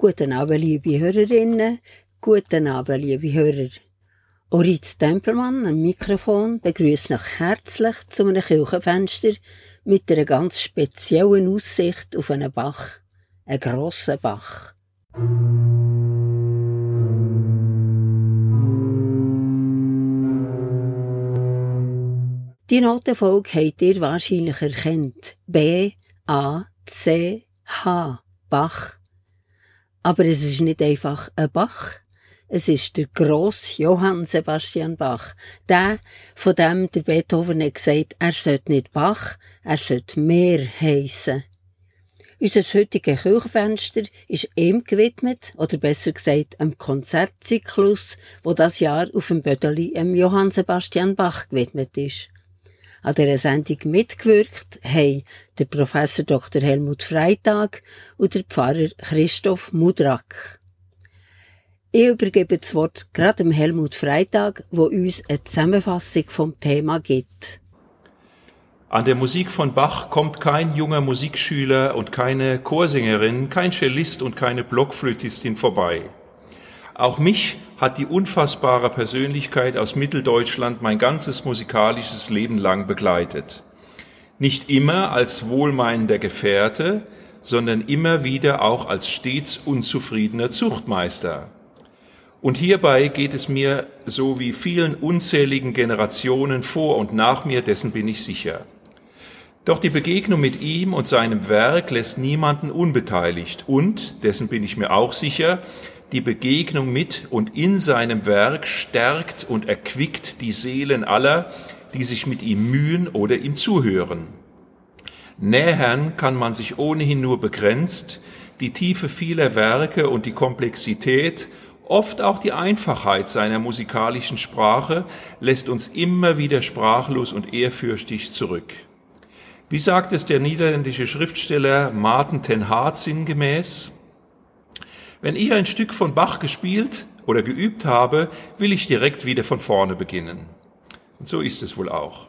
Guten Abend, liebe Hörerinnen, guten Abend, liebe Hörer. Oritz Tempelmann am Mikrofon begrüßt noch herzlich zu einem Kirchenfenster mit einer ganz speziellen Aussicht auf einen Bach, einen grossen Bach. Die Notenfolge habt ihr wahrscheinlich erkannt. B, A, C, H. Bach. Aber es ist nicht einfach ein Bach. Es ist der grosse Johann Sebastian Bach. Der, von dem der Beethoven hat gesagt, er sollte nicht Bach, er sollte mehr heissen. Unser heutiges Kirchenfenster ist ihm gewidmet, oder besser gesagt, einem Konzertzyklus, wo das Jahr auf dem Bödeli Johann Sebastian Bach gewidmet ist. An dieser Sendung mitgewirkt haben der Professor Dr. Helmut Freitag und der Pfarrer Christoph Mudrak. Ich übergebe das Wort gerade dem Helmut Freitag, wo uns eine Zusammenfassung vom Thema gibt. An der Musik von Bach kommt kein junger Musikschüler und keine Chorsängerin, kein Cellist und keine Blockflötistin vorbei. Auch mich hat die unfassbare Persönlichkeit aus Mitteldeutschland mein ganzes musikalisches Leben lang begleitet. Nicht immer als wohlmeinender Gefährte, sondern immer wieder auch als stets unzufriedener Zuchtmeister. Und hierbei geht es mir so wie vielen unzähligen Generationen vor und nach mir, dessen bin ich sicher. Doch die Begegnung mit ihm und seinem Werk lässt niemanden unbeteiligt und, dessen bin ich mir auch sicher, die Begegnung mit und in seinem Werk stärkt und erquickt die Seelen aller, die sich mit ihm mühen oder ihm zuhören. Nähern kann man sich ohnehin nur begrenzt, die Tiefe vieler Werke und die Komplexität, oft auch die Einfachheit seiner musikalischen Sprache lässt uns immer wieder sprachlos und ehrfürchtig zurück. Wie sagt es der niederländische Schriftsteller Martin ten Hart sinngemäß? Wenn ich ein Stück von Bach gespielt oder geübt habe, will ich direkt wieder von vorne beginnen. Und so ist es wohl auch.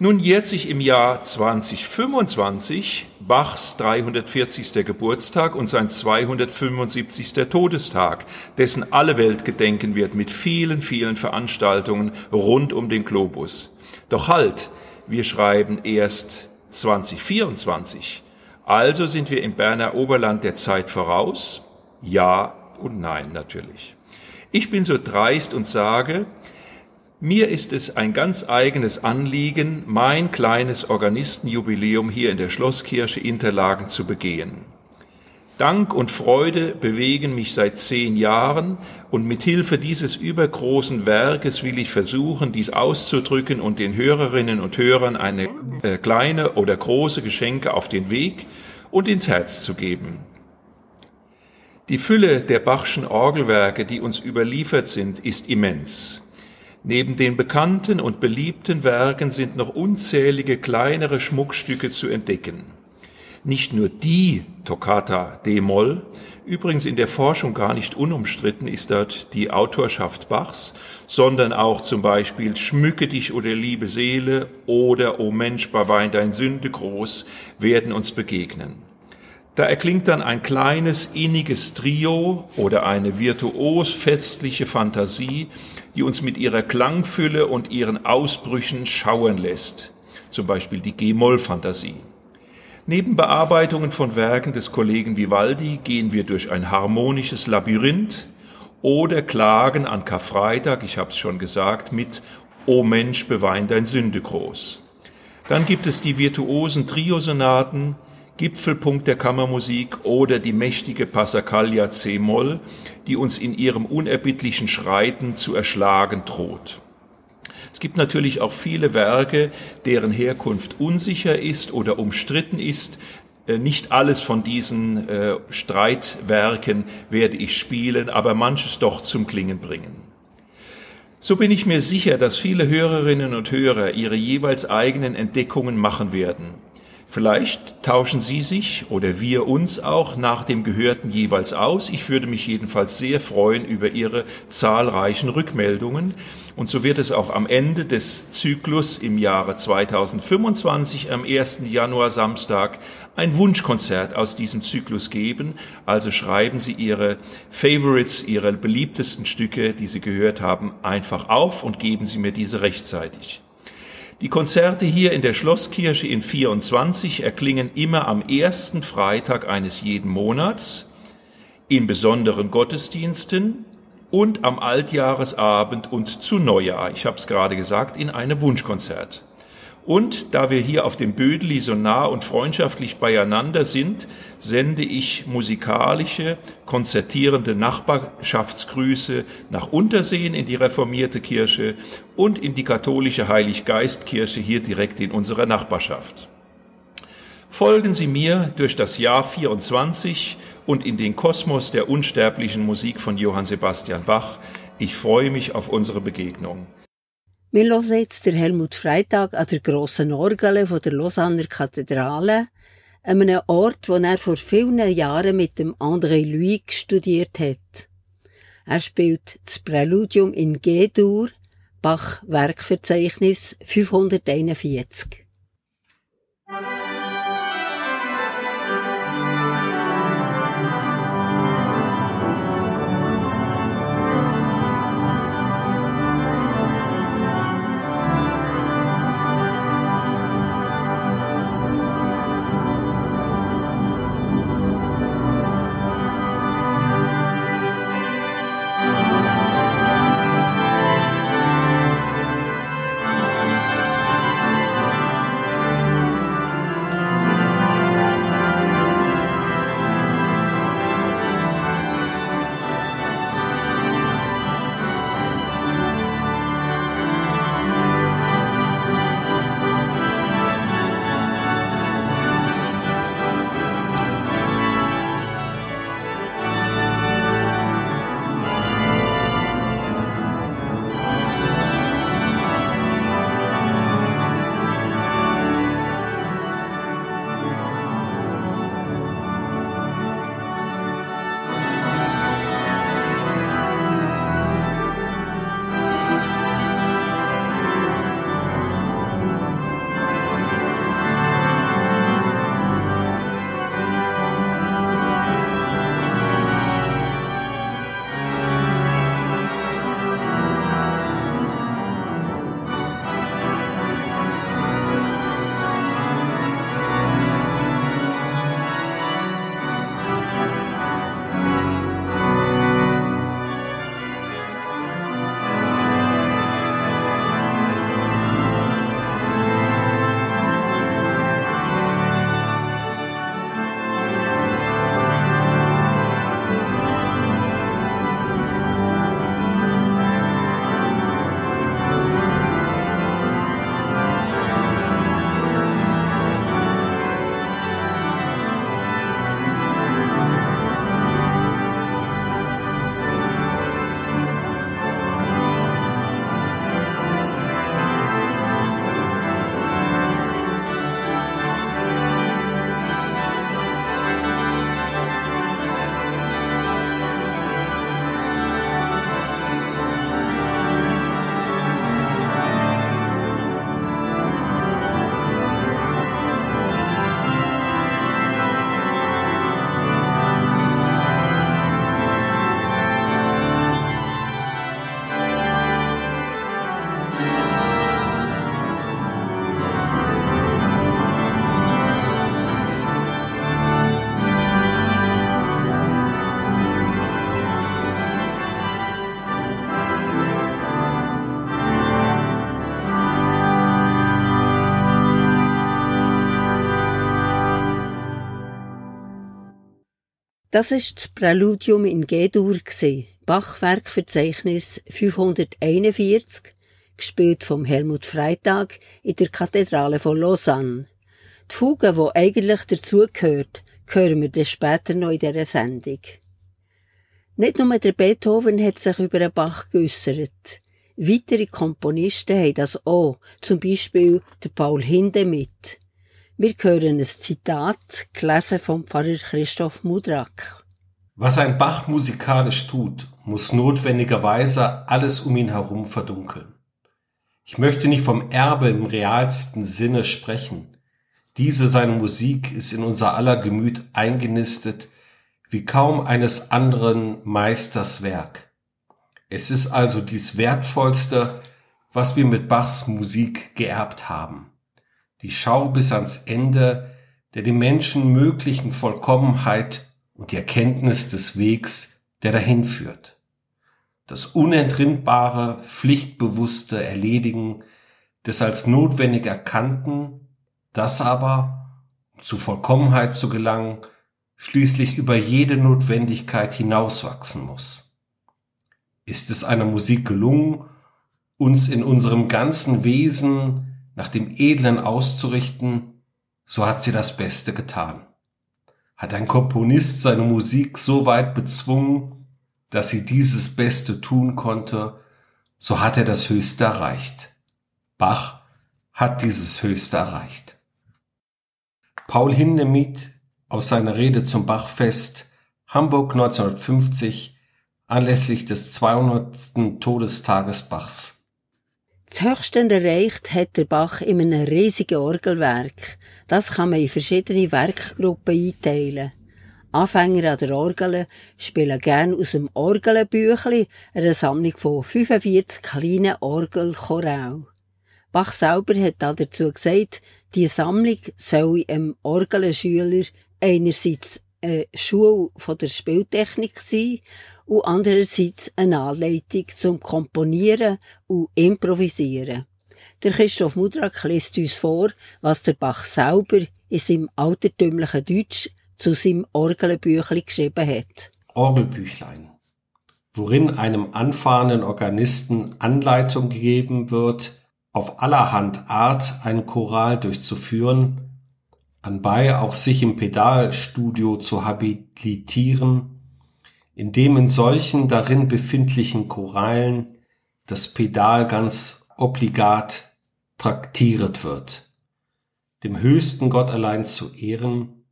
Nun jährt sich im Jahr 2025 Bachs 340. Geburtstag und sein 275. Todestag, dessen alle Welt gedenken wird mit vielen, vielen Veranstaltungen rund um den Globus. Doch halt, wir schreiben erst 2024. Also sind wir im Berner Oberland der Zeit voraus ja und nein natürlich. Ich bin so dreist und sage, mir ist es ein ganz eigenes Anliegen, mein kleines Organistenjubiläum hier in der Schlosskirche Interlagen zu begehen. Dank und Freude bewegen mich seit zehn Jahren und mit Hilfe dieses übergroßen Werkes will ich versuchen, dies auszudrücken und den Hörerinnen und Hörern eine äh, kleine oder große Geschenke auf den Weg und ins Herz zu geben. Die Fülle der Bachschen Orgelwerke, die uns überliefert sind, ist immens. Neben den bekannten und beliebten Werken sind noch unzählige kleinere Schmuckstücke zu entdecken. Nicht nur die Toccata D-Moll, übrigens in der Forschung gar nicht unumstritten ist dort die Autorschaft Bachs, sondern auch zum Beispiel Schmücke dich oder liebe Seele oder O Mensch, bewein dein Sünde groß, werden uns begegnen. Da erklingt dann ein kleines, inniges Trio oder eine virtuos festliche Fantasie, die uns mit ihrer Klangfülle und ihren Ausbrüchen schauen lässt. Zum Beispiel die G-Moll-Fantasie. Neben Bearbeitungen von Werken des Kollegen Vivaldi gehen wir durch ein harmonisches Labyrinth oder klagen an Karfreitag, ich habe es schon gesagt, mit O Mensch, bewein dein Sünde groß. Dann gibt es die virtuosen Triosonaten, Gipfelpunkt der Kammermusik oder die mächtige Passacaglia C-Moll, die uns in ihrem unerbittlichen Schreiten zu erschlagen droht. Es gibt natürlich auch viele Werke, deren Herkunft unsicher ist oder umstritten ist. Äh, nicht alles von diesen äh, Streitwerken werde ich spielen, aber manches doch zum Klingen bringen. So bin ich mir sicher, dass viele Hörerinnen und Hörer ihre jeweils eigenen Entdeckungen machen werden. Vielleicht tauschen Sie sich oder wir uns auch nach dem Gehörten jeweils aus. Ich würde mich jedenfalls sehr freuen über Ihre zahlreichen Rückmeldungen. Und so wird es auch am Ende des Zyklus im Jahre 2025 am 1. Januar Samstag ein Wunschkonzert aus diesem Zyklus geben. Also schreiben Sie Ihre Favorites, Ihre beliebtesten Stücke, die Sie gehört haben, einfach auf und geben Sie mir diese rechtzeitig. Die Konzerte hier in der Schlosskirche in 24 erklingen immer am ersten Freitag eines jeden Monats, in besonderen Gottesdiensten und am Altjahresabend und zu Neujahr. Ich habe es gerade gesagt, in einem Wunschkonzert. Und da wir hier auf dem Bödeli so nah und freundschaftlich beieinander sind, sende ich musikalische, konzertierende Nachbarschaftsgrüße nach Unterseen in die reformierte Kirche und in die katholische Heiliggeistkirche hier direkt in unserer Nachbarschaft. Folgen Sie mir durch das Jahr 24 und in den Kosmos der unsterblichen Musik von Johann Sebastian Bach. Ich freue mich auf unsere Begegnung. Wir hören jetzt der Helmut Freitag an der grossen Orgel der Lausanner Kathedrale, an einem Ort, wo er vor vielen Jahren mit dem André Louis studiert hat. Er spielt das Präludium in G-Dur, Bach Werkverzeichnis 541. Das ist das Präludium in G-Dur Bachwerkverzeichnis 541, gespielt vom Helmut Freitag in der Kathedrale von Lausanne. Die Fuge, die eigentlich dazugehört, hören wir dann später noch in dieser Sendung. Nicht nur der Beethoven hat sich über den Bach geäussert. Weitere Komponisten haben das auch, zum Beispiel der Paul Hindemith. Wir hören ein Zitat, gelesen vom Pfarrer Christoph Mudrak. Was ein Bach musikalisch tut, muss notwendigerweise alles um ihn herum verdunkeln. Ich möchte nicht vom Erbe im realsten Sinne sprechen. Diese seine Musik ist in unser aller Gemüt eingenistet, wie kaum eines anderen Meisters Werk. Es ist also dies Wertvollste, was wir mit Bachs Musik geerbt haben. Die Schau bis ans Ende der dem Menschen möglichen Vollkommenheit und die Erkenntnis des Wegs, der dahin führt. Das unentrinnbare, pflichtbewusste Erledigen des als notwendig erkannten, das aber, um zu Vollkommenheit zu gelangen, schließlich über jede Notwendigkeit hinauswachsen muss. Ist es einer Musik gelungen, uns in unserem ganzen Wesen nach dem Edlen auszurichten, so hat sie das Beste getan. Hat ein Komponist seine Musik so weit bezwungen, dass sie dieses Beste tun konnte, so hat er das Höchste erreicht. Bach hat dieses Höchste erreicht. Paul Hindemith aus seiner Rede zum Bachfest Hamburg 1950 anlässlich des 200. Todestages Bachs. Das Höchste erreicht hat der Bach in einem riesigen Orgelwerk. Das kann man in verschiedene Werkgruppen einteilen. Anfänger an der Orgel spielen gern aus dem Orgelbüchli eine Sammlung von 45 kleinen Orgelchoral. Bach selber hat dazu gesagt, die Sammlung soll einem Orgelschüler einerseits eine Schule von der Spieltechnik sein und andererseits eine Anleitung zum Komponieren und Improvisieren. Der Christoph Mudrak liest uns vor, was der Bach selber in seinem altertümlichen Deutsch zu seinem Orgelbüchlein geschrieben hat. Orgelbüchlein, worin einem anfahrenden Organisten Anleitung gegeben wird, auf allerhand Art ein Choral durchzuführen, anbei auch sich im Pedalstudio zu habilitieren, indem in solchen darin befindlichen Choralen das Pedal ganz obligat traktiert wird, dem höchsten Gott allein zu ehren,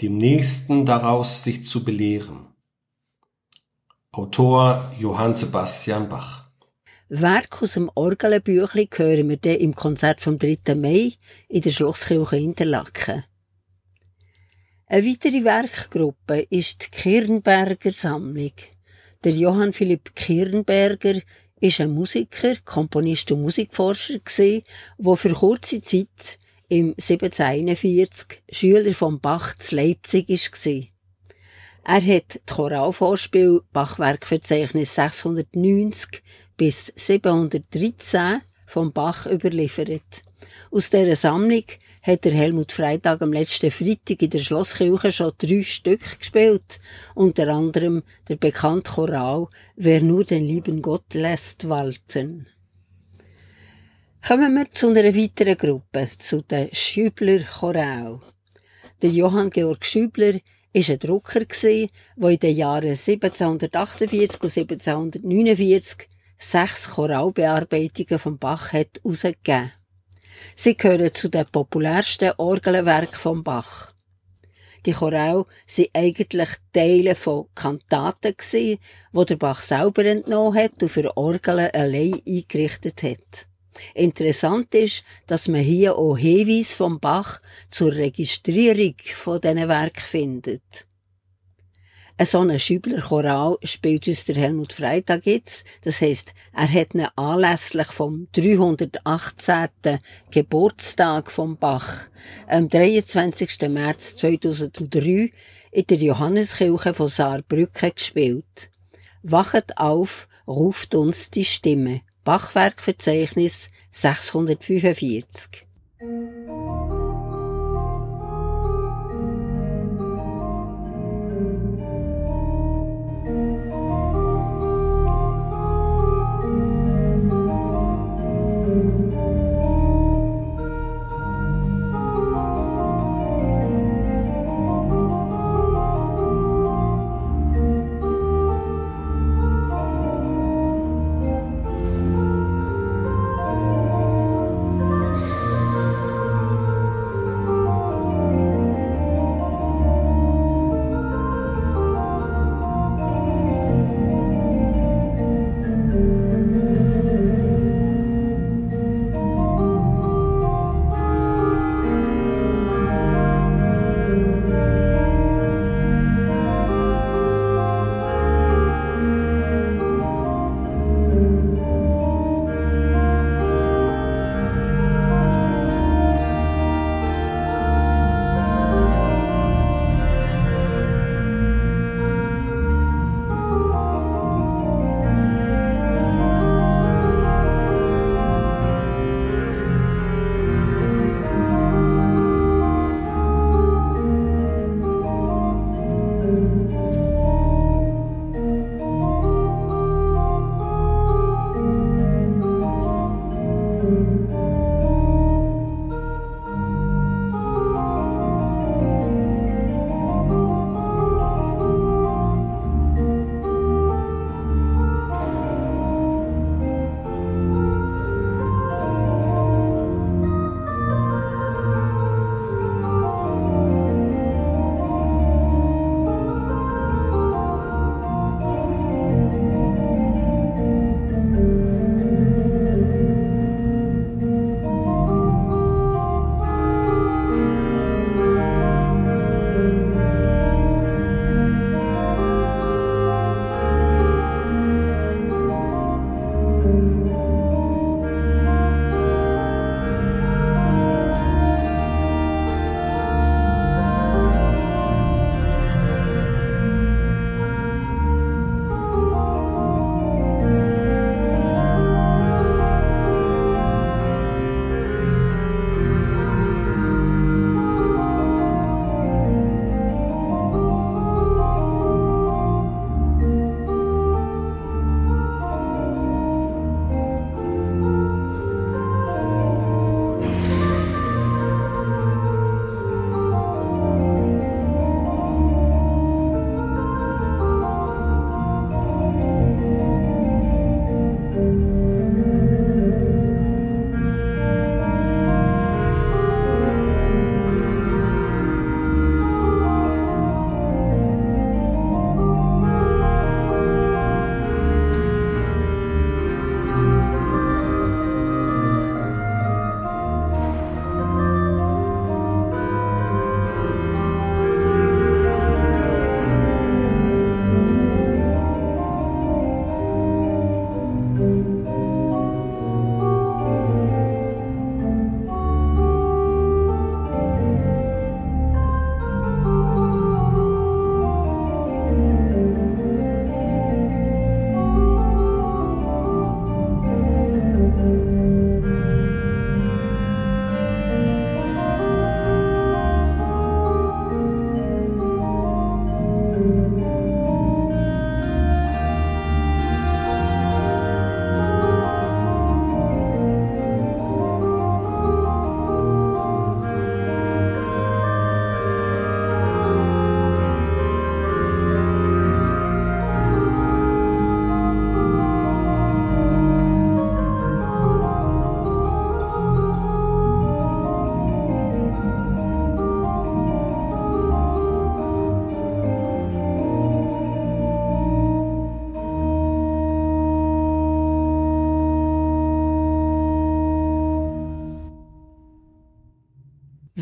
dem nächsten daraus sich zu belehren. Autor Johann Sebastian Bach Werk aus dem Orgelbüchli hören wir dann im Konzert vom 3. Mai in der Schlosskirche Interlaken. Eine weitere Werkgruppe ist die Kirnberger Sammlung. Der Johann Philipp Kirnberger ist ein Musiker, Komponist und Musikforscher der für kurze Zeit im 1741 Schüler von Bach zu Leipzig war. Er hat die Choralvorspiel Bachwerkverzeichnis 690 bis 713 vom Bach überliefert. Aus dieser Sammlung hat der Helmut Freitag am letzten Freitag in der Schlosskirche schon drei Stück gespielt, unter anderem der bekannte Choral Wer nur den lieben Gott lässt walten. Kommen wir zu einer weiteren Gruppe, zu den Schübler Choral. Der Johann Georg Schübler ist ein Drucker der in den Jahren 1748 und 1749 sechs Choralbearbeitungen von Bach hat herausgegeben. Sie gehören zu den populärsten Orgelwerken von Bach. Die Choral sind eigentlich Teile von Kantaten die der Bach selber entnommen hat und für Orgeln allein eingerichtet hat. Interessant ist, dass man hier auch Hinweise vom Bach zur Registrierung von diesen Werken findet. Ein so einen Schübler-Choral spielt uns der Helmut Freitag jetzt. Das heisst, er hat ihn anlässlich vom 318. Geburtstag vom Bach am 23. März 2003 in der Johanneskirche von Saarbrücken gespielt. Wachet auf, ruft uns die Stimme. Bachwerkverzeichnis 645.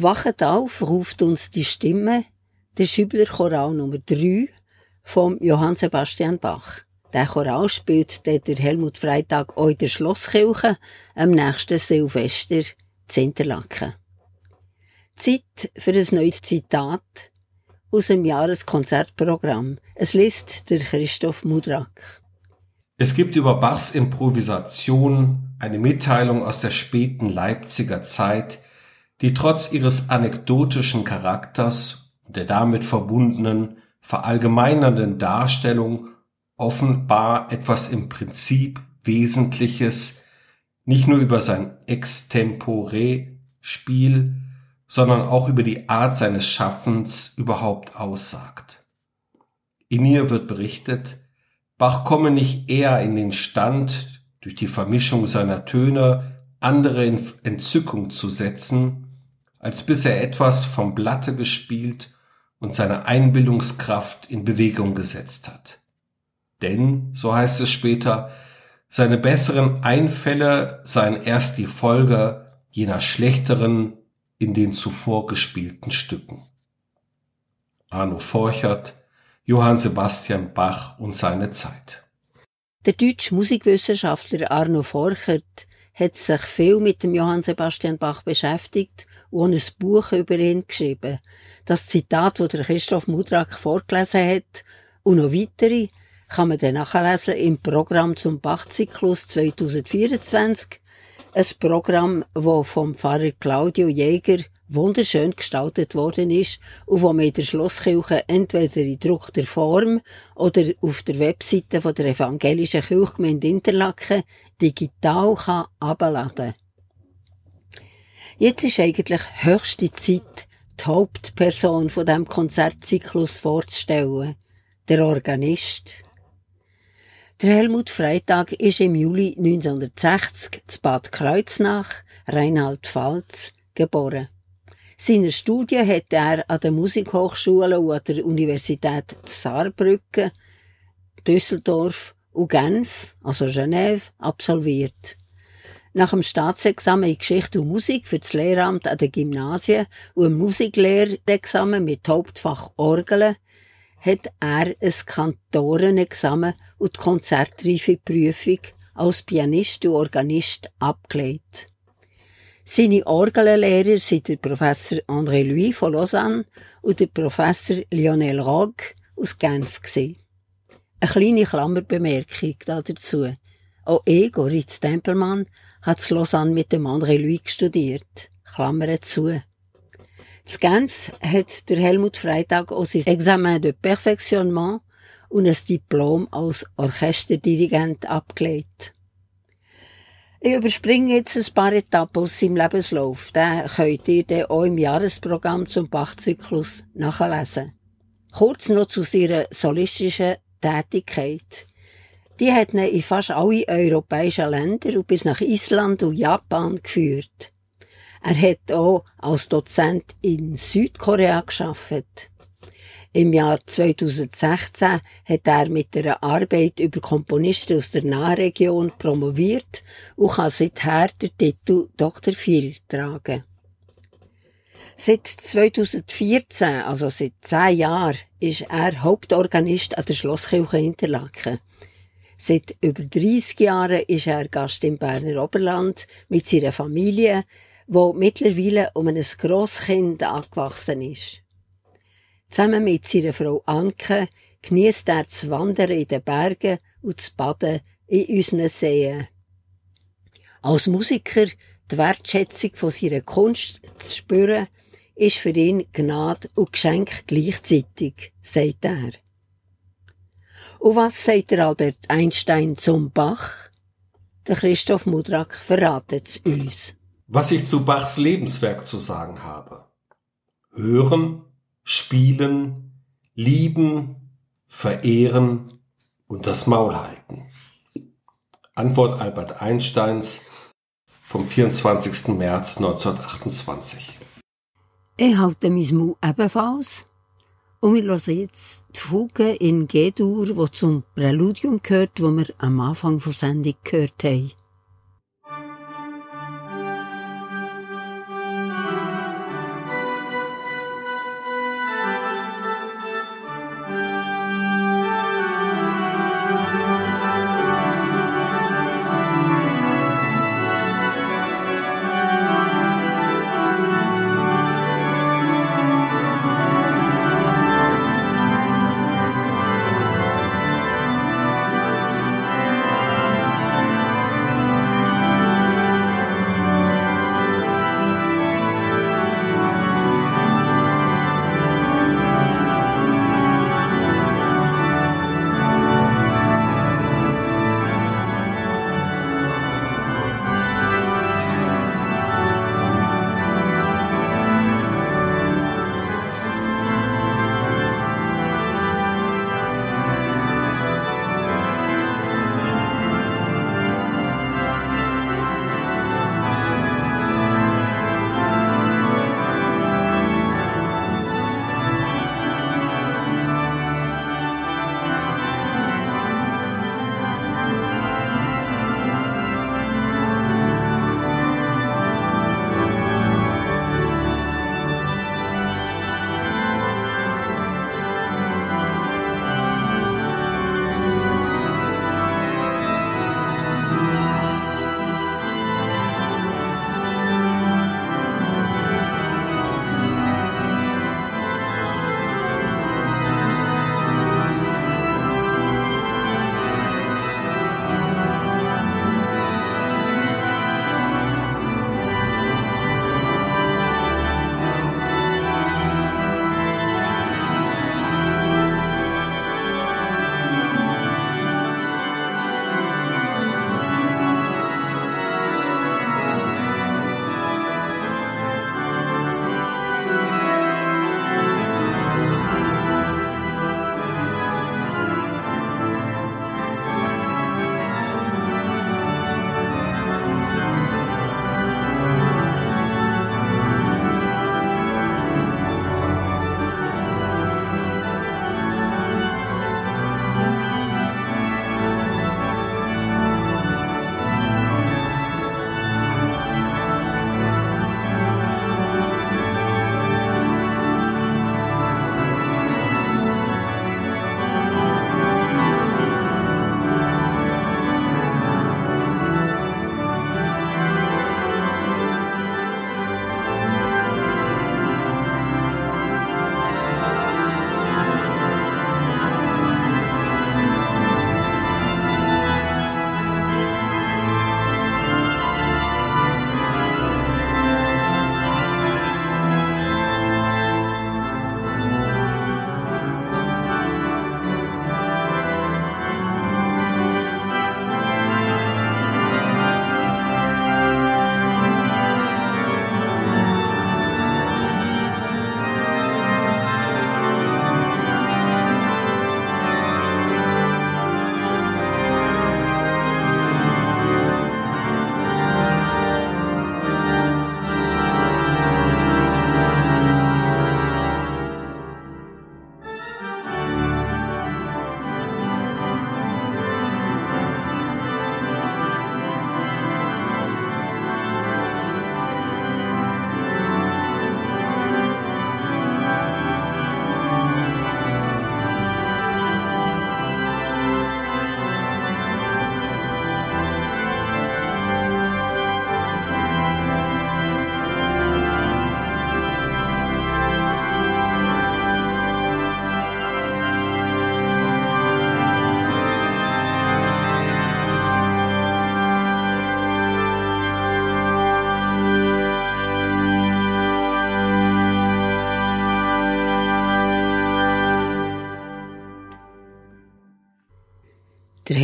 Wachet auf, ruft uns die Stimme, der Schübler Choral Nummer 3 vom Johann Sebastian Bach. Der Choral spielt der Helmut Freitag auch der Schlosskirche am nächsten Silvester zu Interlaken. Zeit für ein neues Zitat aus dem Jahreskonzertprogramm. Es liest der Christoph Mudrak. Es gibt über Bachs Improvisation eine Mitteilung aus der späten Leipziger Zeit, die trotz ihres anekdotischen Charakters und der damit verbundenen verallgemeinernden Darstellung offenbar etwas im Prinzip Wesentliches nicht nur über sein Extempore-Spiel, sondern auch über die Art seines Schaffens überhaupt aussagt. In ihr wird berichtet, Bach komme nicht eher in den Stand, durch die Vermischung seiner Töne andere in Entzückung zu setzen, als bis er etwas vom Blatte gespielt und seine Einbildungskraft in Bewegung gesetzt hat. Denn, so heißt es später, seine besseren Einfälle seien erst die Folge jener schlechteren in den zuvor gespielten Stücken. Arno Forchert, Johann Sebastian Bach und seine Zeit. Der deutsche Musikwissenschaftler Arno Forchert hat sich viel mit dem Johann Sebastian Bach beschäftigt und ein Buch über ihn geschrieben. Das Zitat, das Christoph Mudrak vorgelesen hat und noch weitere, kann man dann nachlesen im Programm zum Bach-Zyklus 2024 ein Programm, das vom Pfarrer Claudio Jäger wunderschön gestaltet worden ist und wo man in der Schlosskirche entweder in druckter Form oder auf der Webseite von der evangelischen Kirchgemeinde Interlaken digital kann abladen. Jetzt ist eigentlich höchste Zeit, die Hauptperson von dem Konzertzyklus vorzustellen, der Organist. Der Helmut Freitag ist im Juli 1960 zu Bad Kreuznach, Reinhard Pfalz, geboren. Seine Studien hat er an der Musikhochschule und an der Universität Saarbrücken, Düsseldorf und Genf, also Genève, absolviert. Nach dem Staatsexamen in Geschichte und Musik für das Lehramt an den Gymnasien und einem Musiklehrer-Examen mit Hauptfach Orgeln hat er ein Kantorenexamen und die konzertreife Prüfung als Pianist und Organist abgelegt. Seine Orgellehrer sind der Professor André Louis von Lausanne und der Professor Lionel Rogue aus Genf. Eine kleine Klammerbemerkung dazu. Auch ich, Ritz Tempelmann, hat zu Lausanne mit dem André Louis studiert. Klammer zu. Z Genf hat der Helmut Freitag auch sein Examen de Perfectionnement und ein Diplom als Orchesterdirigent abgelegt. Ich überspringe jetzt ein paar Etappen aus seinem Lebenslauf. Den könnt ihr dann auch im Jahresprogramm zum Bachzyklus nachlesen. Kurz noch zu seiner solistischen Tätigkeit. Die hat ihn in fast alle europäischen Länder und bis nach Island und Japan geführt. Er hat auch als Dozent in Südkorea geschafft. Im Jahr 2016 hat er mit einer Arbeit über Komponisten aus der Nahregion promoviert und kann seither den Titel Dr. Phil tragen. Seit 2014, also seit zehn Jahren, ist er Hauptorganist an der Schlosskirche Interlaken. Seit über 30 Jahren ist er Gast im Berner Oberland mit seiner Familie, wo mittlerweile um ein Grosskind angewachsen ist. Zusammen mit seiner Frau Anke genießt er das Wandern in den Bergen und das Baden in unseren Seen. Als Musiker die Wertschätzung von seiner Kunst zu spüren, ist für ihn Gnade und Geschenk gleichzeitig, sagt er. Und was sagt der Albert Einstein zum Bach? Der Christoph Mudrak verratet es uns was ich zu Bachs Lebenswerk zu sagen habe. Hören, spielen, lieben, verehren und das Maul halten. Antwort Albert Einsteins vom 24. März 1928. Ich halte mein Maul ebenfalls und wir hören jetzt die Fuge in G-Dur, die zum Präludium gehört, wo wir am Anfang der Sendung gehört haben.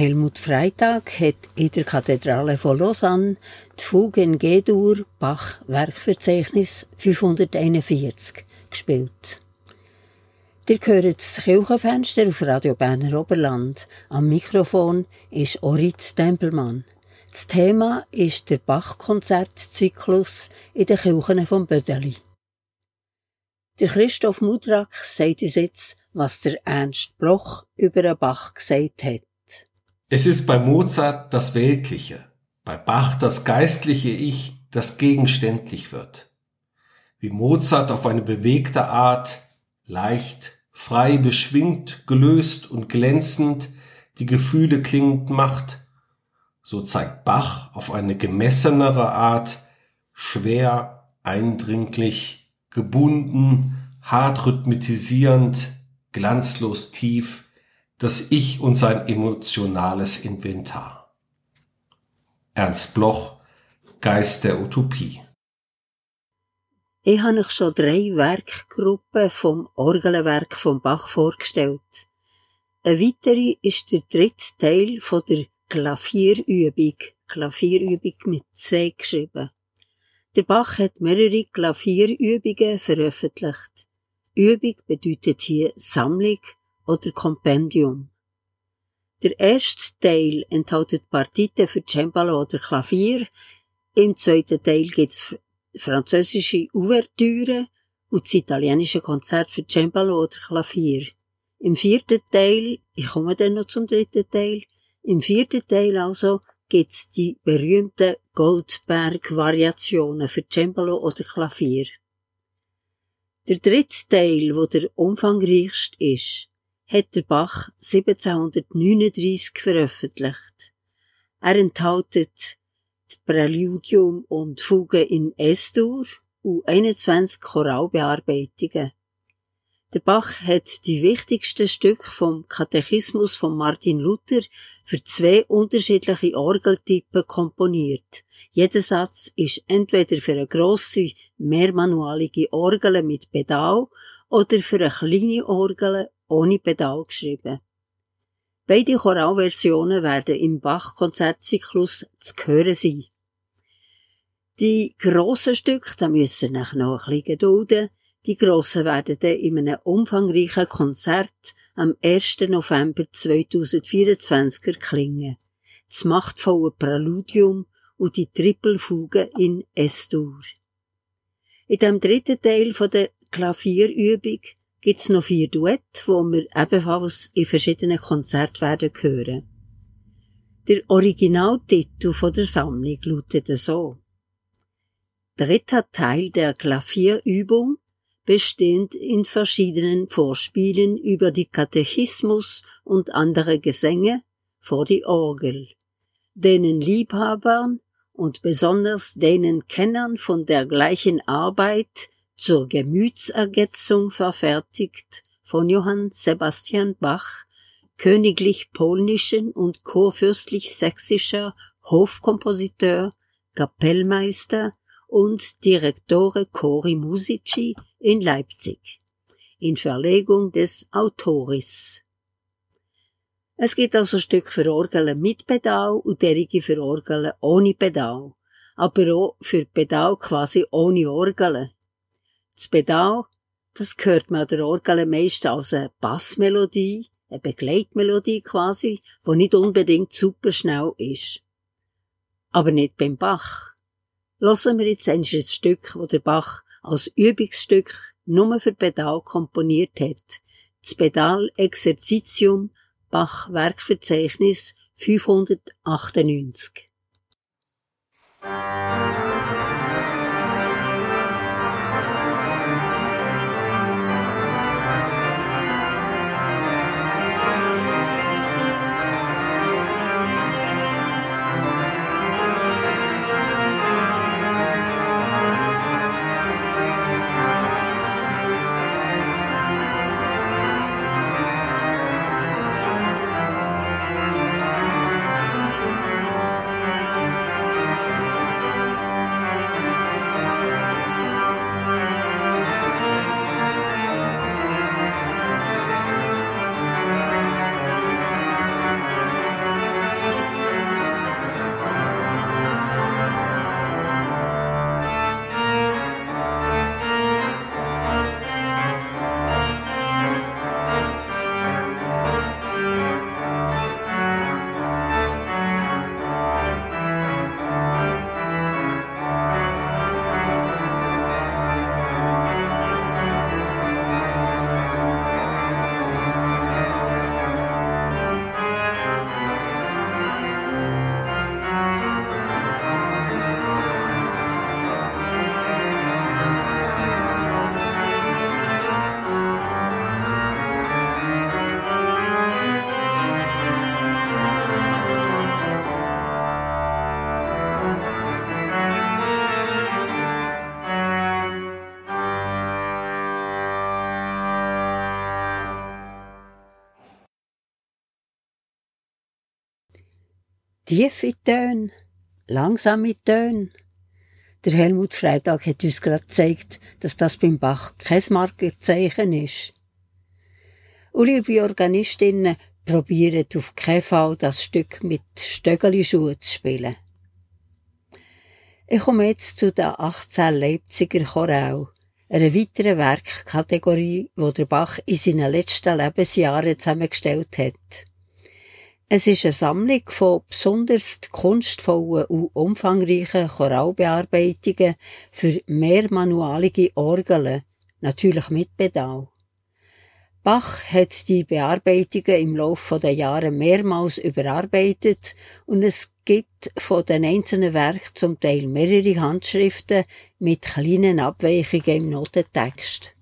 Helmut Freitag hat in der Kathedrale von Lausanne die Fuge G-Dur Bach Werkverzeichnis 541 gespielt. Ihr hört das Kirchenfenster auf Radio Berner Oberland. Am Mikrofon ist Orit Tempelmann. Das Thema ist der Bach-Konzertzyklus in den Kirchen von Bödeli. Der Christoph Mudrak sagt uns jetzt, was der Ernst Bloch über den Bach gesagt hat. Es ist bei Mozart das Weltliche, bei Bach das geistliche Ich, das gegenständlich wird. Wie Mozart auf eine bewegte Art, leicht, frei beschwingt, gelöst und glänzend die Gefühle klingend macht, so zeigt Bach auf eine gemessenere Art, schwer, eindringlich, gebunden, hart rhythmisierend, glanzlos tief, das Ich und sein emotionales Inventar. Ernst Bloch, Geist der Utopie. Ich habe euch schon drei Werkgruppen vom Orgelwerk von Bach vorgestellt. Eine weitere ist der dritte Teil von der Klavierübung. Klavierübung mit C geschrieben. Der Bach hat mehrere Klavierübungen veröffentlicht. Übung bedeutet hier Sammlung oder Kompendium. Der erste Teil enthält Partiten für Cembalo oder Klavier. Im zweiten Teil gibt's französische Ouvertüre und das italienische Konzert für Cembalo oder Klavier. Im vierten Teil, ich komme dann noch zum dritten Teil, im vierten Teil also gibt's die berühmten Goldberg-Variationen für Cembalo oder Klavier. Der dritte Teil, wo der umfangreichste ist, hat der Bach 1739 veröffentlicht. Er enthält Präludium und Fuge in S-Dur und 21 Choralbearbeitungen. Der Bach hat die wichtigsten Stücke vom Katechismus von Martin Luther für zwei unterschiedliche Orgeltypen komponiert. Jeder Satz ist entweder für eine grosse, mehrmanualige Orgel mit Pedal oder für eine kleine Orgel ohne Pedal geschrieben. Beide Choralversionen werden im Bach-Konzertzyklus zu hören sein. Die grossen Stücke, da müssen nach noch ein bisschen gedulden. Die grossen werden dann in einem umfangreichen Konzert am 1. November 2024 erklingen. Das machtvolle Präludium und die Trippelfuge in S-Dur. In dem dritten Teil der Klavierübung gibt's noch vier Duette, wo wir ebenfalls in verschiedenen Konzerten werden hören. Der Originaltitel von der Sammlung lautet so. Dritter Teil der Klavierübung, bestehend in verschiedenen Vorspielen über die Katechismus und andere Gesänge vor die Orgel, denen Liebhabern und besonders denen Kennern von der gleichen Arbeit zur Gemütsergetzung verfertigt von Johann Sebastian Bach, königlich polnischen und kurfürstlich sächsischer Hofkompositeur, Kapellmeister und Direttore Cori Musici in Leipzig, in Verlegung des Autoris. Es gibt also Stück für Orgeln mit Pedal und derige für Orgeln ohne Pedal, aber auch für Pedal quasi ohne Orgeln, das Pedal, das hört man der Orgel meist als eine Bassmelodie, eine Begleitmelodie quasi, die nicht unbedingt super schnell ist. Aber nicht beim Bach. Lassen wir jetzt ein Stück, wo der Bach als Übungsstück nur für Pedal komponiert hat. Das Pedal Exerzitium Bach Werkverzeichnis 598. Tiefe Töne, langsame Töne. Der Helmut Freitag hat uns gerade gezeigt, dass das beim Bach kein Markerzeichen ist. Und liebe Organistinnen, probieren auf keinen Fall das Stück mit Stöckelschuhen zu spielen. Ich komme jetzt zu der 18 Leipziger Choral, einer weiteren Werkkategorie, die der Bach in seinen letzten Lebensjahren zusammengestellt hat. Es ist eine Sammlung von besonders kunstvollen und umfangreichen Choralbearbeitungen für mehrmanualige Orgeln, natürlich mit Pedal. Bach hat die Bearbeitungen im Laufe der Jahre mehrmals überarbeitet und es gibt von den einzelnen Werken zum Teil mehrere Handschriften mit kleinen Abweichungen im Notentext.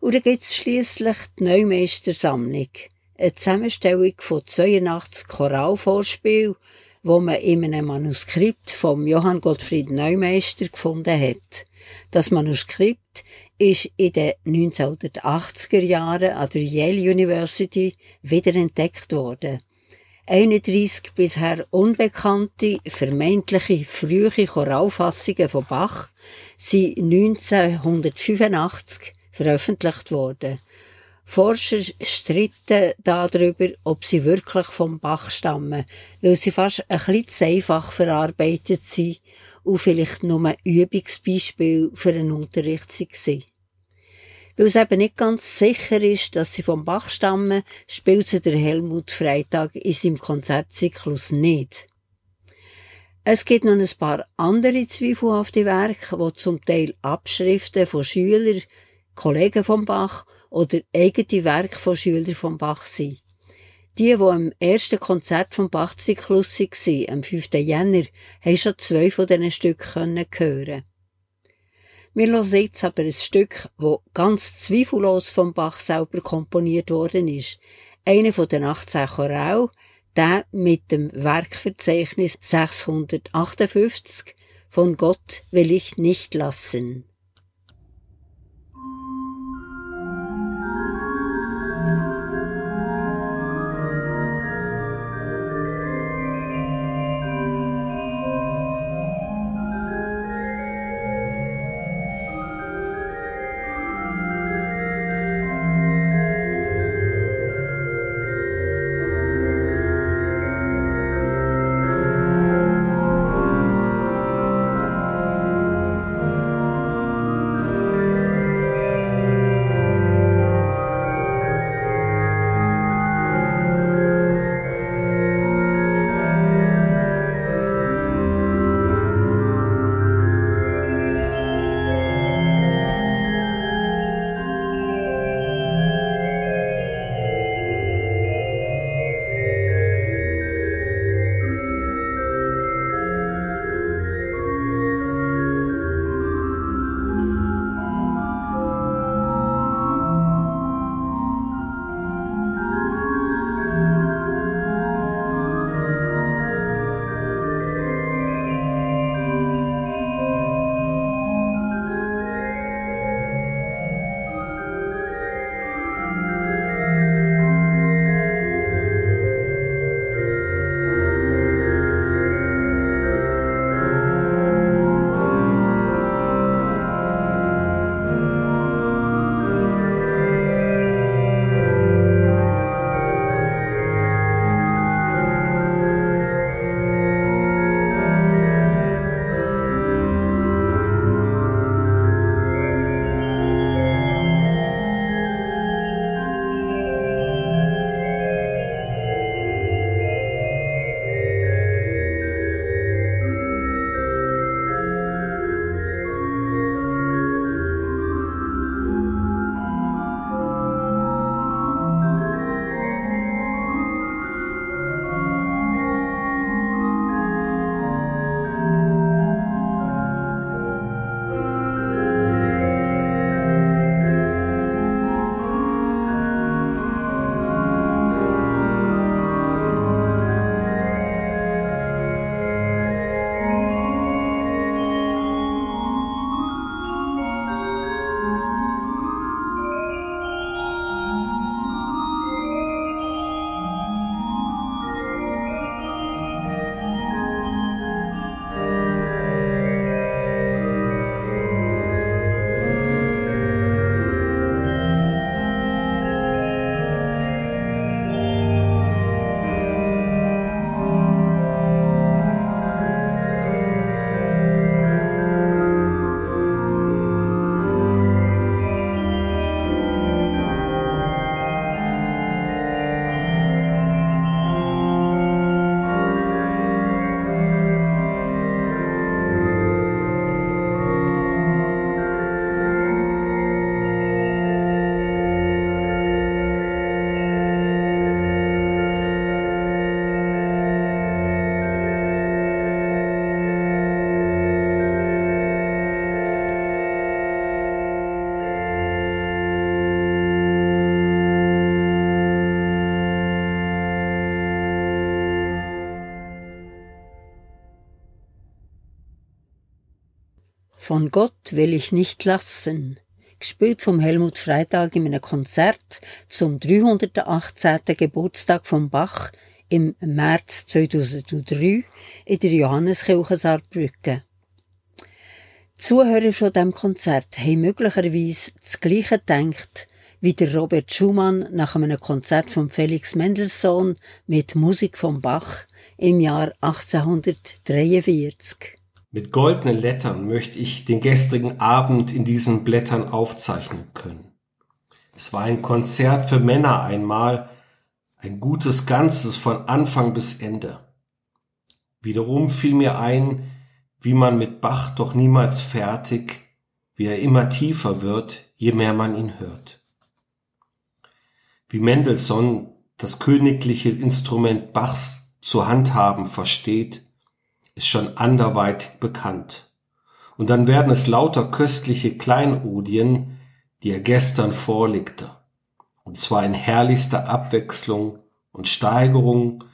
Und dann gibt es schliesslich die Neumeistersammlung, eine Zusammenstellung von 82 Choralvorspielen, wo man in einem Manuskript von Johann Gottfried Neumeister gefunden hat. Das Manuskript ist in den 1980er Jahren an der Yale University wiederentdeckt worden. 31 bisher unbekannte, vermeintliche frühe Choralfassungen von Bach sind 1985 veröffentlicht worden. Forscher stritten darüber, ob sie wirklich vom Bach stammen, weil sie fast ein bisschen zu einfach verarbeitet sind und vielleicht nur Übungsbeispiel für einen Unterricht waren. Weil es eben nicht ganz sicher ist, dass sie vom Bach stammen, spielt sie der Helmut Freitag in seinem Konzertzyklus nicht. Es gibt noch ein paar andere zweifelhafte Werke, die zum Teil Abschriften von Schülern, Kollegen vom Bach oder eigene Werke von Schülern vom Bach sind. Die, die am ersten Konzert vom Bach-Zyklus waren, am 5. Jänner, haben schon zwei von diesen Stücken hören Wir hören jetzt aber ein Stück, das ganz zweifellos vom Bach selber komponiert worden ist. Einer von den 18 Choral, der mit dem Werkverzeichnis 658 von Gott will ich nicht lassen. Von Gott will ich nicht lassen, gespielt vom Helmut Freitag in einem Konzert zum 318. Geburtstag von Bach im März 2003 in der Johanneskirche Saarbrücken. Die Zuhörer von dem Konzert haben möglicherweise das Gleiche gedacht wie der Robert Schumann nach einem Konzert von Felix Mendelssohn mit Musik von Bach im Jahr 1843. Mit goldenen Lettern möchte ich den gestrigen Abend in diesen Blättern aufzeichnen können. Es war ein Konzert für Männer einmal, ein gutes Ganzes von Anfang bis Ende. Wiederum fiel mir ein, wie man mit Bach doch niemals fertig, wie er immer tiefer wird, je mehr man ihn hört. Wie Mendelssohn das königliche Instrument Bachs zu handhaben versteht, ist schon anderweitig bekannt. Und dann werden es lauter köstliche Kleinodien, die er gestern vorlegte. Und zwar in herrlichster Abwechslung und Steigerung,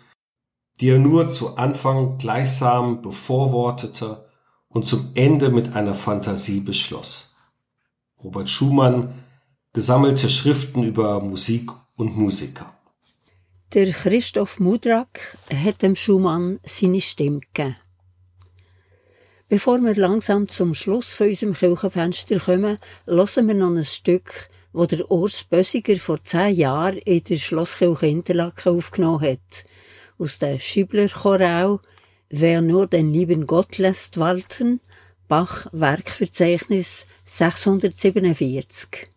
die er nur zu Anfang gleichsam bevorwortete und zum Ende mit einer Fantasie beschloss. Robert Schumann gesammelte Schriften über Musik und Musiker. Der Christoph Mudrak hat dem Schumann seine Stimme gegeben. Bevor wir langsam zum Schluss von unserem Kirchenfenster kommen, hören wir noch ein Stück, wo der Urs Bösiger vor zehn Jahren in der Schlosskirche Interlaken aufgenommen hat. Aus der Schübler Choral Wer nur den lieben Gott lässt walten, Bach Werkverzeichnis 647.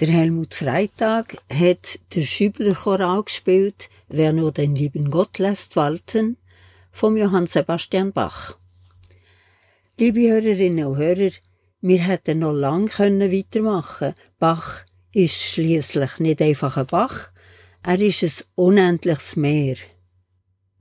Der Helmut Freitag hat der Schübler Choral gespielt, Wer nur den lieben Gott lässt walten, vom Johann Sebastian Bach. Liebe Hörerinnen und Hörer, wir hätten noch lang können weitermachen. Bach ist schließlich nicht einfach ein Bach, er ist ein unendliches Meer.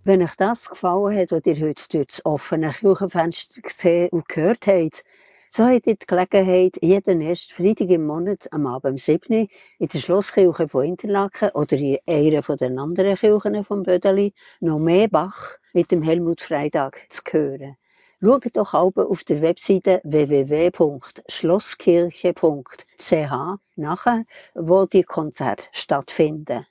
Wenn euch das gefallen hat, was ihr heute durch das offene Küchenfenster gesehen und gehört habt, so habt ihr die Gelegenheit, jeden ersten Freitag im Monat am Abend um 7 in der Schlosskirche von Interlaken oder in einer von den anderen Kirchen vom Bödeli noch mehr Bach mit dem Helmut Freitag zu hören. Schaut doch auch auf der Webseite www.schlosskirche.ch nach, wo die Konzerte stattfinden.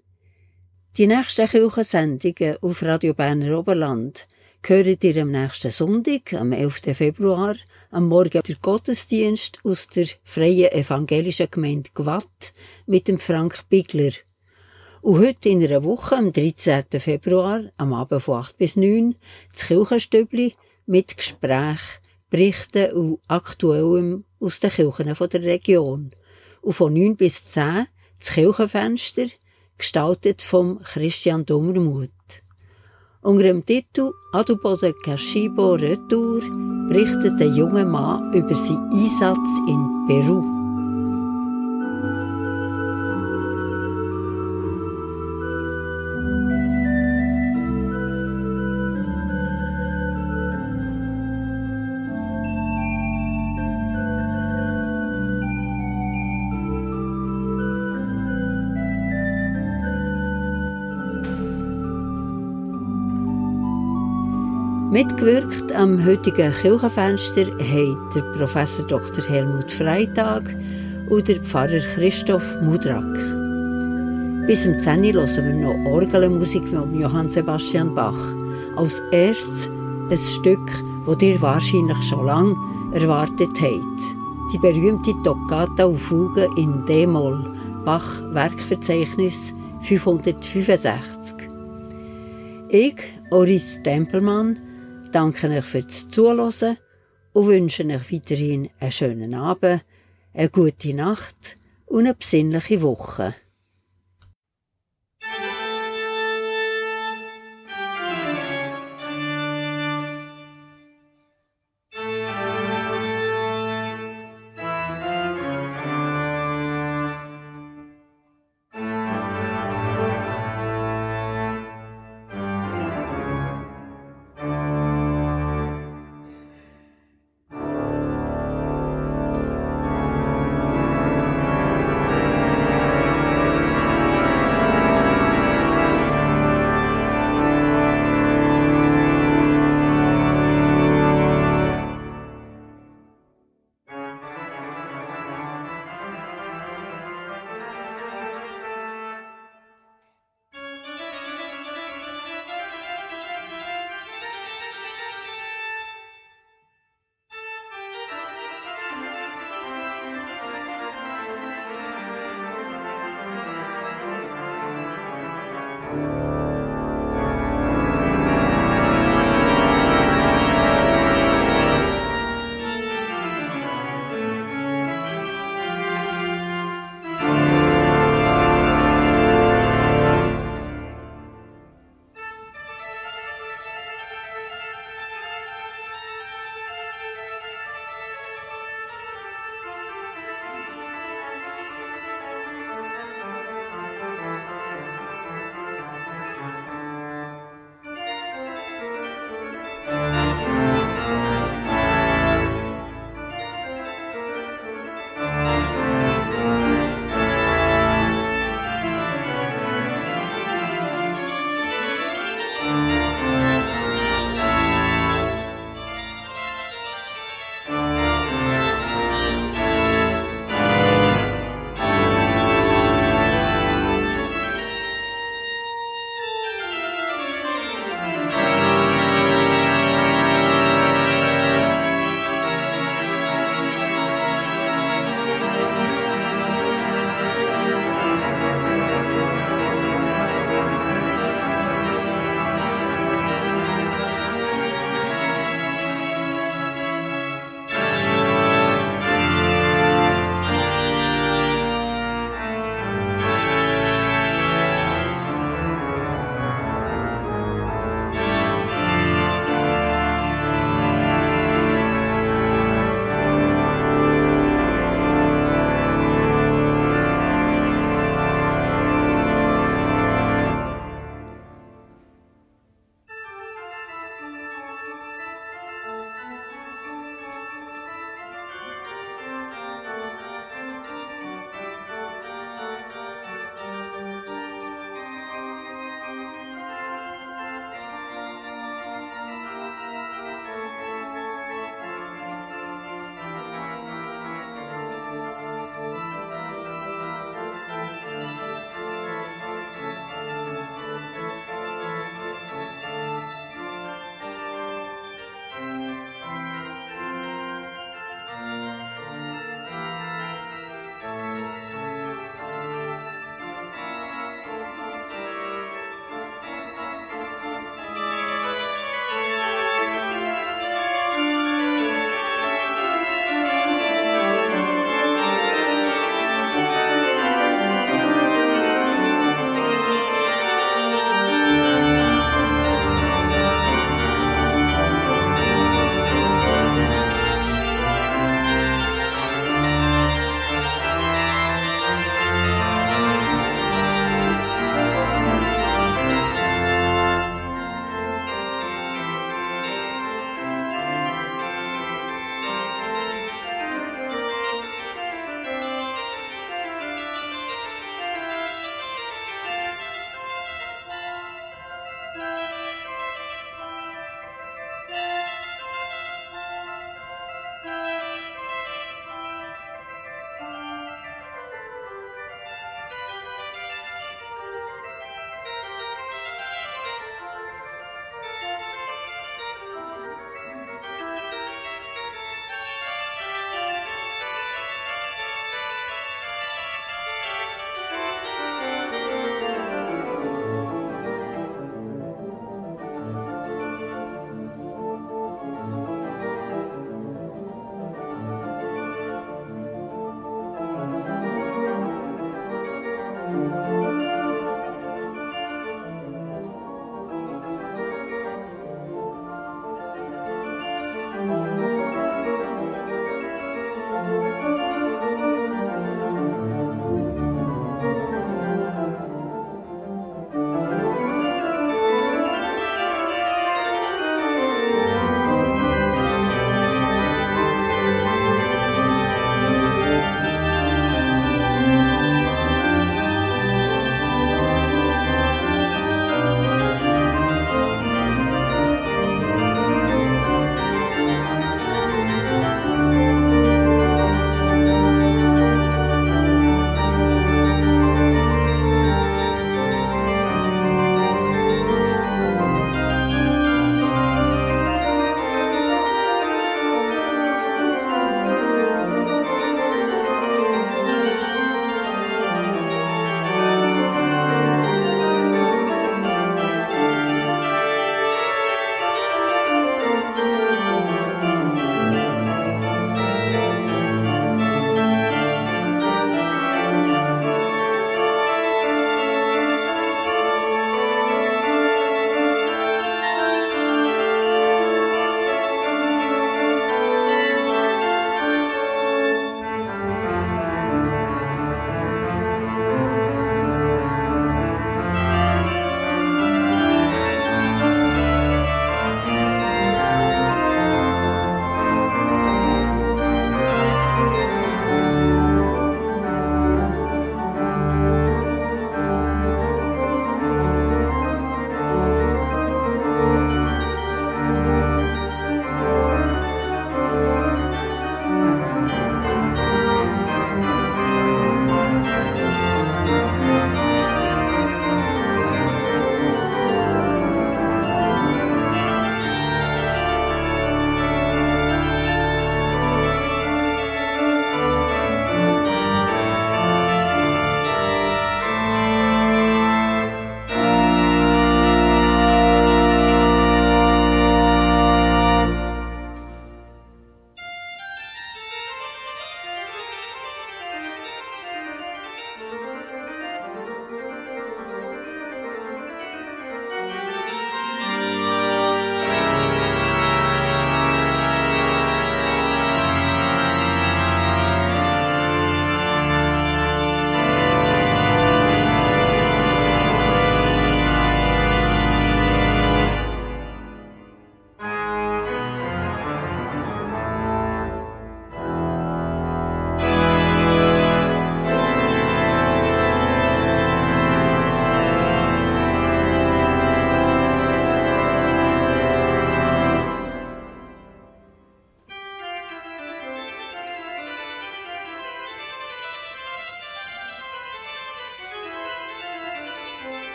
Die nächsten Kirchensendungen auf Radio Berner Oberland hören ihr am nächsten Sonntag, am 11. Februar, am Morgen der Gottesdienst aus der Freien Evangelischen Gemeinde Gwatt mit dem Frank Bigler. Und heute in einer Woche, am 13. Februar, am Abend von 8 bis 9, das Kirchenstübli mit Gespräch, Berichten und Aktuellem aus den Kirchen der Region. Und von 9 bis 10 das Kirchenfenster, gestaltet vom Christian Dummermuth. Unter dem Titel Aduboden Kashibo Retour berichtet der junge Mann über seinen Einsatz in Peru. Mitgewirkt am heutigen Kirchenfenster haben der Professor Dr. Helmut Freitag und der Pfarrer Christoph Mudrak. Bis zum 10 hören wir noch Orgelmusik von Johann Sebastian Bach. Als erstes ein Stück, das ihr wahrscheinlich schon lange erwartet habt. Die berühmte Toccata und Fuge in D-Moll, Bach Werkverzeichnis 565. Ich, Oris Tempelmann, danke euch fürs Zuhören und wünsche euch weiterhin einen schönen Abend, eine gute Nacht und eine besinnliche Woche.